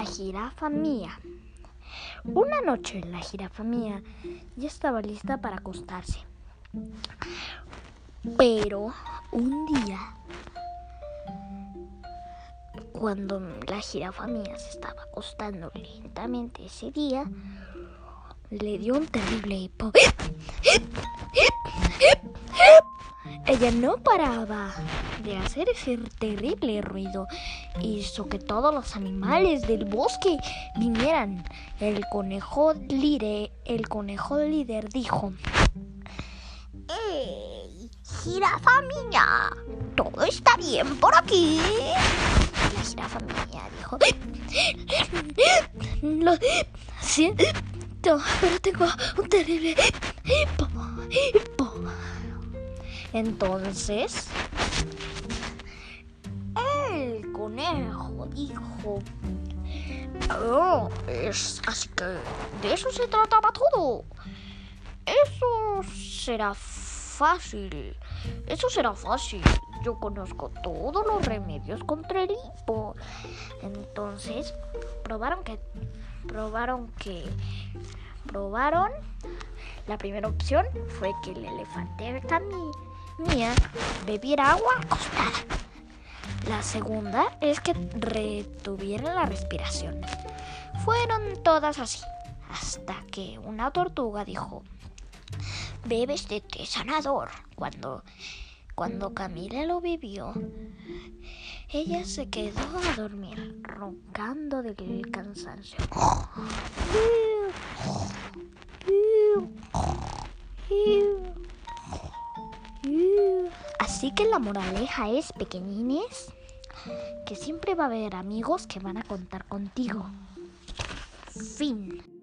La jirafa mía. Una noche la jirafa mía ya estaba lista para acostarse. Pero un día, cuando la jirafa mía se estaba acostando lentamente ese día, le dio un terrible hipo. Ella no paraba de hacer ese terrible ruido. Hizo que todos los animales del bosque vinieran. El conejo líder, el conejo líder dijo: ¡Ey! ¡Jirafa mía! ¿Todo está bien por aquí? La jirafa mía dijo: Lo siento, pero tengo un terrible hipo. hipo. Entonces, el conejo dijo, Oh, es así que de eso se trataba todo. Eso será fácil. Eso será fácil. Yo conozco todos los remedios contra el hipo. entonces probaron que, probaron que, probaron. La primera opción fue que el elefante también mía bebiera agua acostada. La segunda es que retuviera la respiración. Fueron todas así, hasta que una tortuga dijo, bebe este té sanador. Cuando, cuando Camila lo bebió, ella se quedó a dormir, roncando del cansancio. Así que la moraleja es, pequeñines, que siempre va a haber amigos que van a contar contigo. Fin.